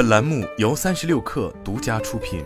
本栏目由三十六氪独家出品。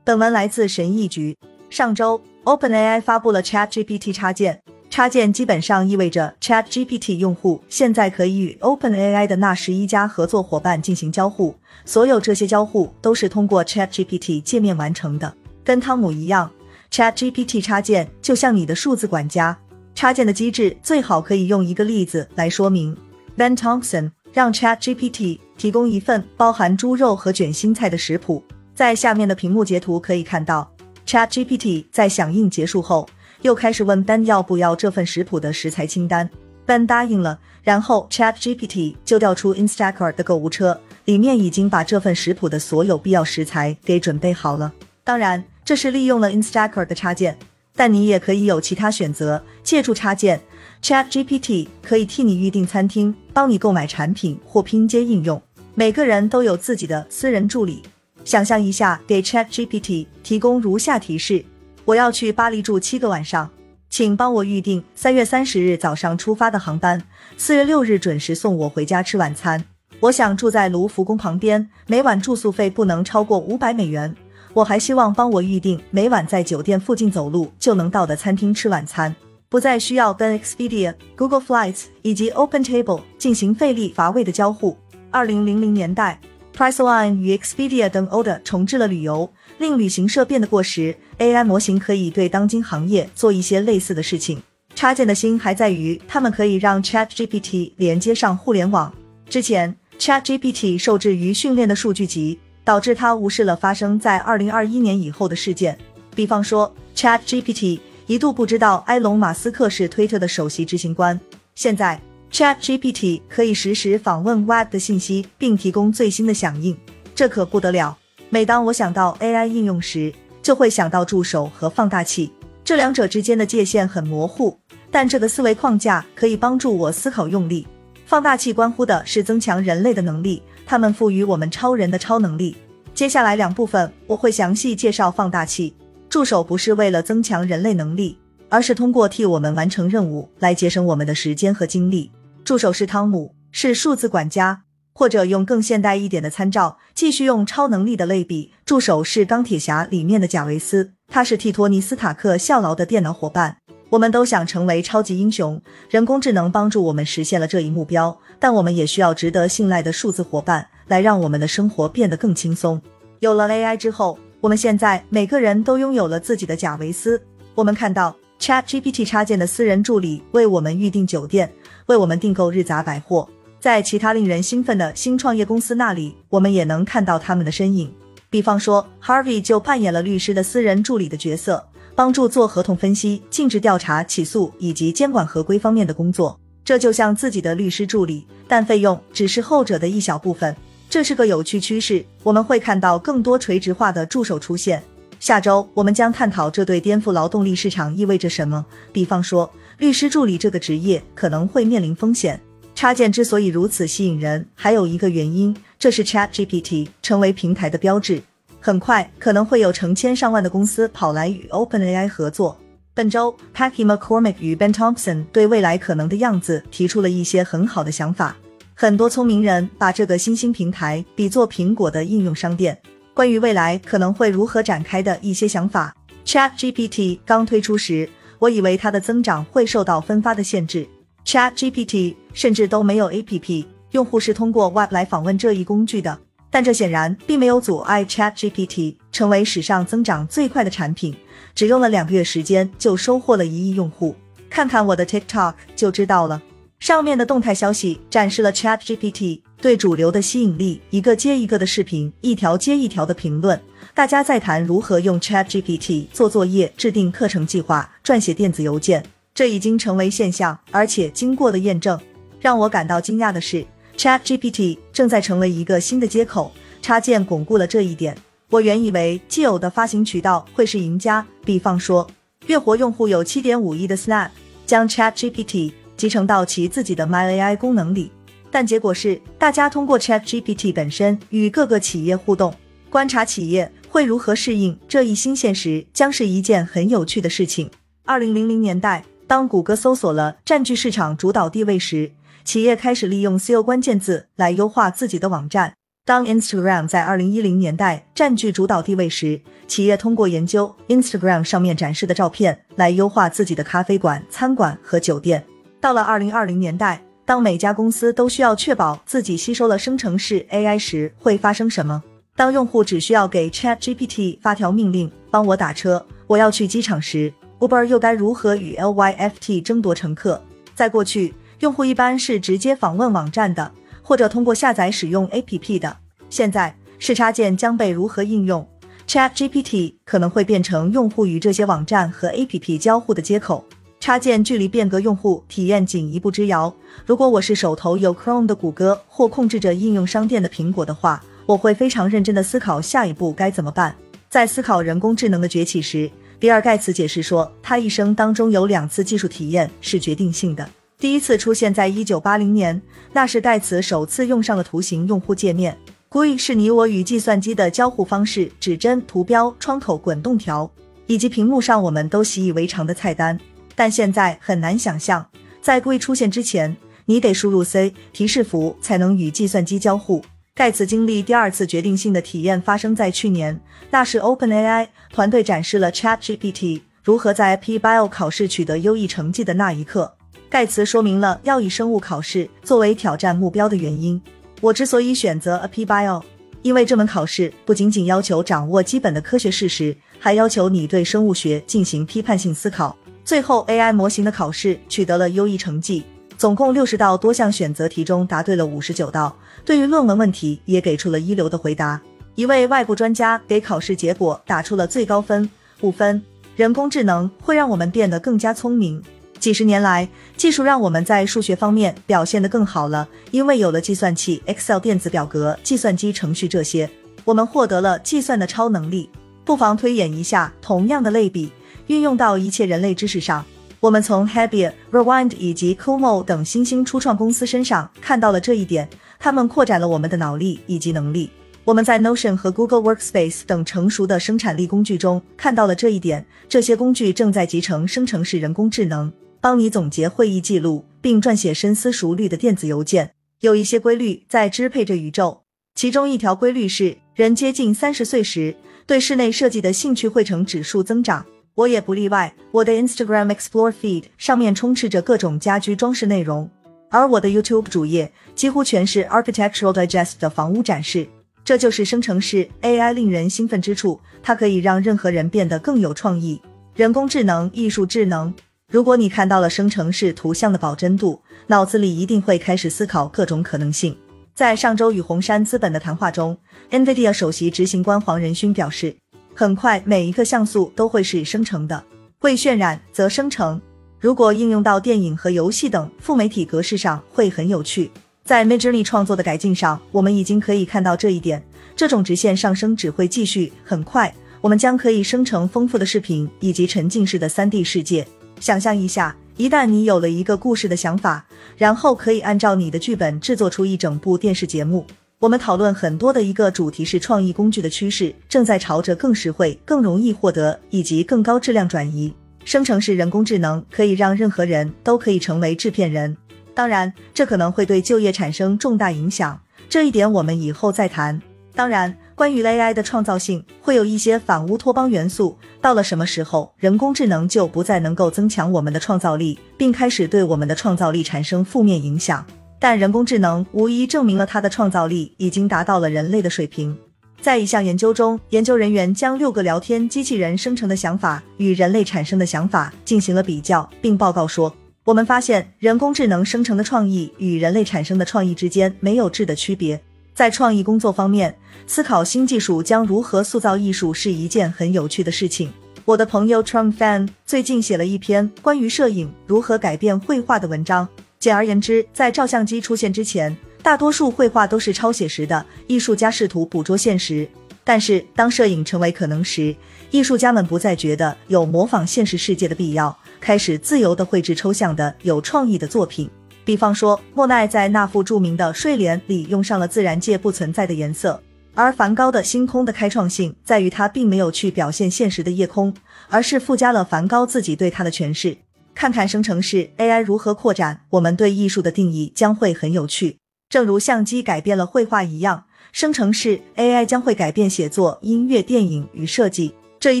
本文来自神译局。上周，OpenAI 发布了 ChatGPT 插件。插件基本上意味着 ChatGPT 用户现在可以与 OpenAI 的那十一家合作伙伴进行交互，所有这些交互都是通过 ChatGPT 界面完成的。跟汤姆一样，ChatGPT 插件就像你的数字管家。插件的机制最好可以用一个例子来说明。Ben Thompson 让 ChatGPT 提供一份包含猪肉和卷心菜的食谱，在下面的屏幕截图可以看到，ChatGPT 在响应结束后。又开始问 Ben 要不要这份食谱的食材清单，Ben 答应了，然后 Chat GPT 就调出 Instacart 的购物车，里面已经把这份食谱的所有必要食材给准备好了。当然，这是利用了 Instacart 的插件，但你也可以有其他选择。借助插件，Chat GPT 可以替你预订餐厅，帮你购买产品或拼接应用。每个人都有自己的私人助理。想象一下，给 Chat GPT 提供如下提示。我要去巴黎住七个晚上，请帮我预定三月三十日早上出发的航班，四月六日准时送我回家吃晚餐。我想住在卢浮宫旁边，每晚住宿费不能超过五百美元。我还希望帮我预定每晚在酒店附近走路就能到的餐厅吃晚餐，不再需要跟 Expedia、Google Flights 以及 OpenTable 进行费力乏味的交互。二零零零年代。Priceline 与 Expedia 等 o d a 重置了旅游，令旅行社变得过时。AI 模型可以对当今行业做一些类似的事情。插件的心还在于，它们可以让 ChatGPT 连接上互联网。之前，ChatGPT 受制于训练的数据集，导致它无视了发生在2021年以后的事件。比方说，ChatGPT 一度不知道埃隆·马斯克是推特的首席执行官。现在，ChatGPT 可以实时访问 Web 的信息，并提供最新的响应，这可不得了。每当我想到 AI 应用时，就会想到助手和放大器，这两者之间的界限很模糊，但这个思维框架可以帮助我思考用力。放大器关乎的是增强人类的能力，它们赋予我们超人的超能力。接下来两部分我会详细介绍放大器。助手不是为了增强人类能力，而是通过替我们完成任务来节省我们的时间和精力。助手是汤姆，是数字管家，或者用更现代一点的参照，继续用超能力的类比，助手是钢铁侠里面的贾维斯，他是替托尼斯塔克效劳的电脑伙伴。我们都想成为超级英雄，人工智能帮助我们实现了这一目标，但我们也需要值得信赖的数字伙伴，来让我们的生活变得更轻松。有了 AI 之后，我们现在每个人都拥有了自己的贾维斯。我们看到 ChatGPT 插件的私人助理为我们预订酒店。为我们订购日杂百货，在其他令人兴奋的新创业公司那里，我们也能看到他们的身影。比方说，Harvey 就扮演了律师的私人助理的角色，帮助做合同分析、尽职调查、起诉以及监管合规方面的工作。这就像自己的律师助理，但费用只是后者的一小部分。这是个有趣趋势，我们会看到更多垂直化的助手出现。下周我们将探讨这对颠覆劳动力市场意味着什么。比方说。律师助理这个职业可能会面临风险。插件之所以如此吸引人，还有一个原因，这是 ChatGPT 成为平台的标志。很快可能会有成千上万的公司跑来与 OpenAI 合作。本周，Patty McCormick 与 Ben Thompson 对未来可能的样子提出了一些很好的想法。很多聪明人把这个新兴平台比作苹果的应用商店。关于未来可能会如何展开的一些想法，ChatGPT 刚推出时。我以为它的增长会受到分发的限制，Chat GPT 甚至都没有 APP，用户是通过 Web 来访问这一工具的。但这显然并没有阻碍 Chat GPT 成为史上增长最快的产品，只用了两个月时间就收获了一亿用户。看看我的 TikTok 就知道了，上面的动态消息展示了 Chat GPT 对主流的吸引力，一个接一个的视频，一条接一条的评论。大家在谈如何用 Chat GPT 做作业、制定课程计划、撰写电子邮件，这已经成为现象，而且经过的验证。让我感到惊讶的是，Chat GPT 正在成为一个新的接口，插件巩固了这一点。我原以为既有的发行渠道会是赢家，比方说，月活用户有七点五亿的 Snap 将 Chat GPT 集成到其自己的 My AI 功能里，但结果是，大家通过 Chat GPT 本身与各个企业互动，观察企业。会如何适应这一新现实，将是一件很有趣的事情。二零零零年代，当谷歌搜索了占据市场主导地位时，企业开始利用 SEO 关键字来优化自己的网站。当 Instagram 在二零一零年代占据主导地位时，企业通过研究 Instagram 上面展示的照片来优化自己的咖啡馆、餐馆和酒店。到了二零二零年代，当每家公司都需要确保自己吸收了生成式 AI 时，会发生什么？当用户只需要给 ChatGPT 发条命令，帮我打车，我要去机场时，Uber 又该如何与 Lyft 争夺乘客？在过去，用户一般是直接访问网站的。或者通过下载使用 APP 的，现在视插件将被如何应用？ChatGPT 可能会变成用户与这些网站和 APP 交互的接口，插件距离变革用户体验仅一步之遥。如果我是手头有 Chrome 的谷歌或控制着应用商店的苹果的话，我会非常认真的思考下一步该怎么办。在思考人工智能的崛起时，比尔盖茨解释说，他一生当中有两次技术体验是决定性的。第一次出现在一九八零年，那是盖茨首次用上了图形用户界面。GUI 是你我与计算机的交互方式，指针、图标、窗口、滚动条，以及屏幕上我们都习以为常的菜单。但现在很难想象，在 GUI 出现之前，你得输入 C 提示符才能与计算机交互。盖茨经历第二次决定性的体验发生在去年，那是 OpenAI 团队展示了 ChatGPT 如何在 P Bio 考试取得优异成绩的那一刻。盖茨说明了要以生物考试作为挑战目标的原因。我之所以选择 AP Bio，因为这门考试不仅仅要求掌握基本的科学事实，还要求你对生物学进行批判性思考。最后，AI 模型的考试取得了优异成绩，总共六十道多项选择题中答对了五十九道，对于论文问题也给出了一流的回答。一位外部专家给考试结果打出了最高分五分。人工智能会让我们变得更加聪明。几十年来，技术让我们在数学方面表现得更好了，因为有了计算器、Excel 电子表格、计算机程序这些，我们获得了计算的超能力。不妨推演一下同样的类比，运用到一切人类知识上。我们从 Habier、Rewind 以及 Kumo 等新兴初创公司身上看到了这一点，他们扩展了我们的脑力以及能力。我们在 Notion 和 Google Workspace 等成熟的生产力工具中看到了这一点，这些工具正在集成生成式人工智能。帮你总结会议记录，并撰写深思熟虑的电子邮件。有一些规律在支配着宇宙，其中一条规律是：人接近三十岁时，对室内设计的兴趣会呈指数增长。我也不例外。我的 Instagram Explore feed 上面充斥着各种家居装饰内容，而我的 YouTube 主页几乎全是 Architectural Digest 的房屋展示。这就是生成式 AI 令人兴奋之处，它可以让任何人变得更有创意。人工智能、艺术智能。如果你看到了生成式图像的保真度，脑子里一定会开始思考各种可能性。在上周与红杉资本的谈话中，NVIDIA 首席执行官黄仁勋表示，很快每一个像素都会是生成的，会渲染则生成。如果应用到电影和游戏等副媒体格式上，会很有趣。在 Midjourney 创作的改进上，我们已经可以看到这一点。这种直线上升只会继续，很快我们将可以生成丰富的视频以及沉浸式的 3D 世界。想象一下，一旦你有了一个故事的想法，然后可以按照你的剧本制作出一整部电视节目。我们讨论很多的一个主题是创意工具的趋势正在朝着更实惠、更容易获得以及更高质量转移。生成式人工智能可以让任何人都可以成为制片人，当然，这可能会对就业产生重大影响，这一点我们以后再谈。当然。关于 AI 的创造性，会有一些反乌托邦元素。到了什么时候，人工智能就不再能够增强我们的创造力，并开始对我们的创造力产生负面影响？但人工智能无疑证明了它的创造力已经达到了人类的水平。在一项研究中，研究人员将六个聊天机器人生成的想法与人类产生的想法进行了比较，并报告说：“我们发现，人工智能生成的创意与人类产生的创意之间没有质的区别。”在创意工作方面，思考新技术将如何塑造艺术是一件很有趣的事情。我的朋友 Trump Fan 最近写了一篇关于摄影如何改变绘画的文章。简而言之，在照相机出现之前，大多数绘画都是超写实的。艺术家试图捕捉现实，但是当摄影成为可能时，艺术家们不再觉得有模仿现实世界的必要，开始自由地绘制抽象的、有创意的作品。比方说，莫奈在那幅著名的睡莲里用上了自然界不存在的颜色，而梵高的星空的开创性在于他并没有去表现现实的夜空，而是附加了梵高自己对它的诠释。看看生成式 AI 如何扩展我们对艺术的定义，将会很有趣。正如相机改变了绘画一样，生成式 AI 将会改变写作、音乐、电影与设计。这一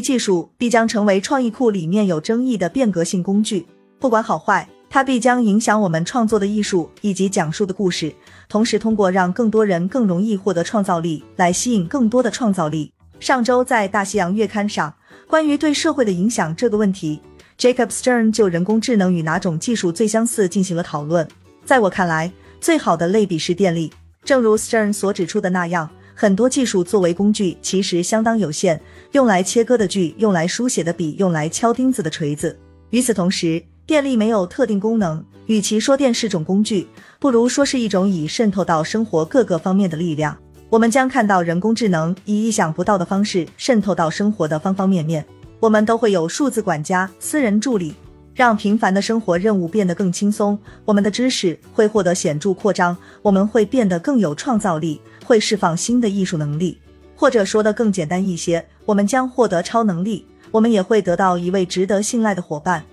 技术必将成为创意库里面有争议的变革性工具。不管好坏，它必将影响我们创作的艺术以及讲述的故事。同时，通过让更多人更容易获得创造力，来吸引更多的创造力。上周在《大西洋月刊》上，关于对社会的影响这个问题，Jacob Stern 就人工智能与哪种技术最相似进行了讨论。在我看来，最好的类比是电力，正如 Stern 所指出的那样，很多技术作为工具其实相当有限，用来切割的锯，用来书写的笔，用来敲钉子的锤子。与此同时，电力没有特定功能，与其说电是种工具，不如说是一种已渗透到生活各个方面的力量。我们将看到人工智能以意想不到的方式渗透到生活的方方面面，我们都会有数字管家、私人助理。让平凡的生活任务变得更轻松，我们的知识会获得显著扩张，我们会变得更有创造力，会释放新的艺术能力，或者说的更简单一些，我们将获得超能力。我们也会得到一位值得信赖的伙伴，